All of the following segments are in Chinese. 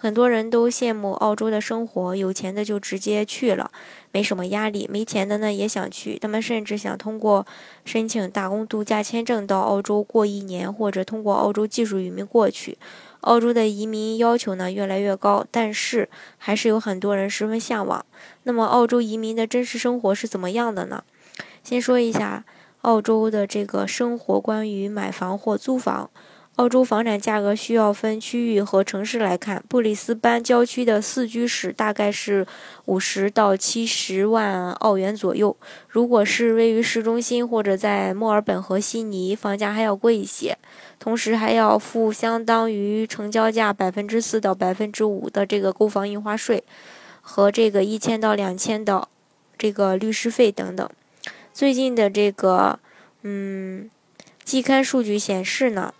很多人都羡慕澳洲的生活，有钱的就直接去了，没什么压力；没钱的呢也想去，他们甚至想通过申请打工度假签证到澳洲过一年，或者通过澳洲技术移民过去。澳洲的移民要求呢越来越高，但是还是有很多人十分向往。那么，澳洲移民的真实生活是怎么样的呢？先说一下澳洲的这个生活，关于买房或租房。澳洲房产价格需要分区域和城市来看。布里斯班郊区的四居室大概是五十到七十万澳元左右。如果是位于市中心或者在墨尔本和悉尼，房价还要贵一些，同时还要付相当于成交价百分之四到百分之五的这个购房印花税，和这个一千到两千的这个律师费等等。最近的这个嗯，季刊数据显示呢。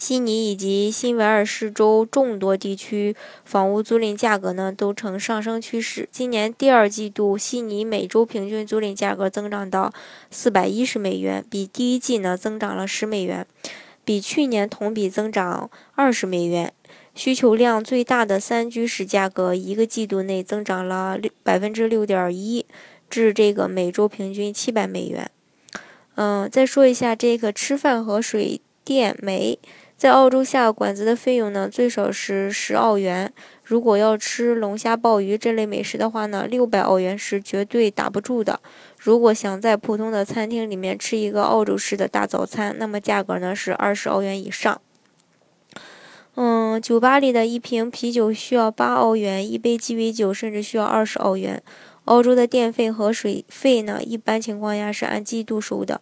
悉尼以及新维尔士州众多地区房屋租赁价格呢都呈上升趋势。今年第二季度，悉尼每周平均租赁价格增长到四百一十美元，比第一季呢增长了十美元，比去年同比增长二十美元。需求量最大的三居室价格一个季度内增长了六百分之六点一，至这个每周平均七百美元。嗯，再说一下这个吃饭和水电煤。在澳洲下馆子的费用呢，最少是十澳元。如果要吃龙虾、鲍鱼这类美食的话呢，六百澳元是绝对打不住的。如果想在普通的餐厅里面吃一个澳洲式的大早餐，那么价格呢是二十澳元以上。嗯，酒吧里的一瓶啤酒需要八澳元，一杯鸡尾酒甚至需要二十澳元。澳洲的电费和水费呢，一般情况下是按季度收的。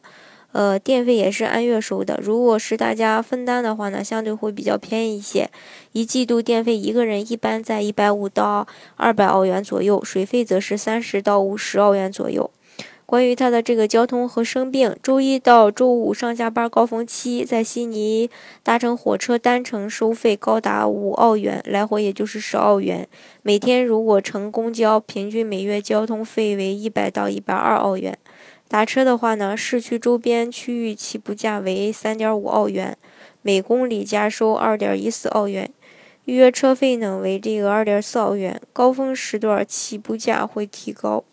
呃，电费也是按月收的。如果是大家分担的话呢，相对会比较便宜一些。一季度电费一个人一般在一百五到二百澳元左右，水费则是三十到五十澳元左右。关于他的这个交通和生病，周一到周五上下班高峰期，在悉尼搭乘火车单程收费高达五澳元，来回也就是十澳元。每天如果乘公交，平均每月交通费为一百到一百二澳元。打车的话呢，市区周边区域起步价为三点五澳元，每公里加收二点一四澳元，预约车费呢为这个二点四澳元，高峰时段起步价会提高。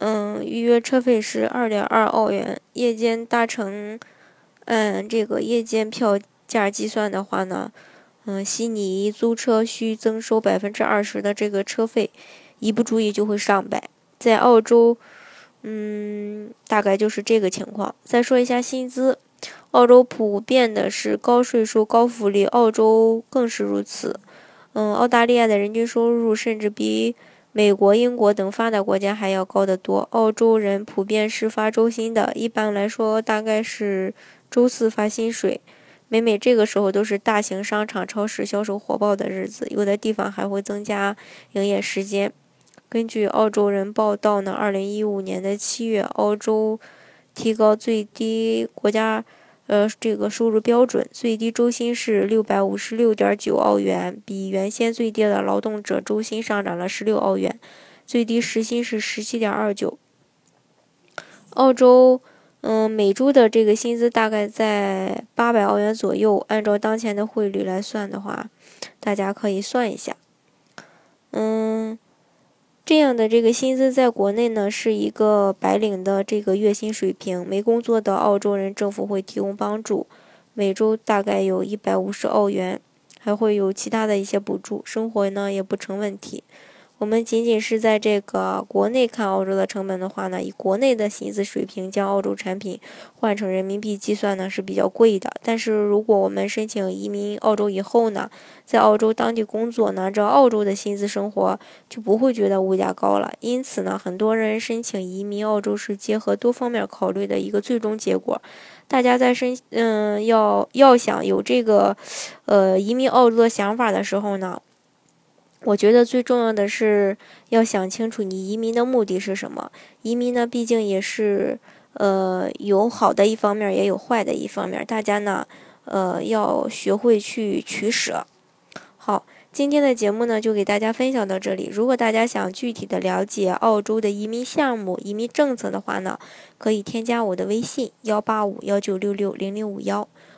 嗯，预约车费是二点二澳元，夜间搭乘，按这个夜间票价计算的话呢，嗯，悉尼租车需增收百分之二十的这个车费，一不注意就会上百，在澳洲。嗯，大概就是这个情况。再说一下薪资，澳洲普遍的是高税收、高福利，澳洲更是如此。嗯，澳大利亚的人均收入甚至比美国、英国等发达国家还要高得多。澳洲人普遍是发周薪的，一般来说大概是周四发薪水。每每这个时候都是大型商场、超市销售火爆的日子，有的地方还会增加营业时间。根据澳洲人报道呢，二零一五年的七月，澳洲提高最低国家呃这个收入标准，最低周薪是六百五十六点九澳元，比原先最低的劳动者周薪上涨了十六澳元，最低时薪是十七点二九。澳洲嗯每周的这个薪资大概在八百澳元左右，按照当前的汇率来算的话，大家可以算一下，嗯。这样的这个薪资在国内呢，是一个白领的这个月薪水平。没工作的澳洲人，政府会提供帮助，每周大概有一百五十澳元，还会有其他的一些补助，生活呢也不成问题。我们仅仅是在这个国内看澳洲的成本的话呢，以国内的薪资水平将澳洲产品换成人民币计算呢是比较贵的。但是如果我们申请移民澳洲以后呢，在澳洲当地工作呢，这澳洲的薪资生活就不会觉得物价高了。因此呢，很多人申请移民澳洲是结合多方面考虑的一个最终结果。大家在申嗯要要想有这个呃移民澳洲的想法的时候呢，我觉得最重要的是要想清楚你移民的目的是什么。移民呢，毕竟也是呃有好的一方面，也有坏的一方面，大家呢呃要学会去取舍。好。今天的节目呢，就给大家分享到这里。如果大家想具体的了解澳洲的移民项目、移民政策的话呢，可以添加我的微信幺八五幺九六六零零五幺，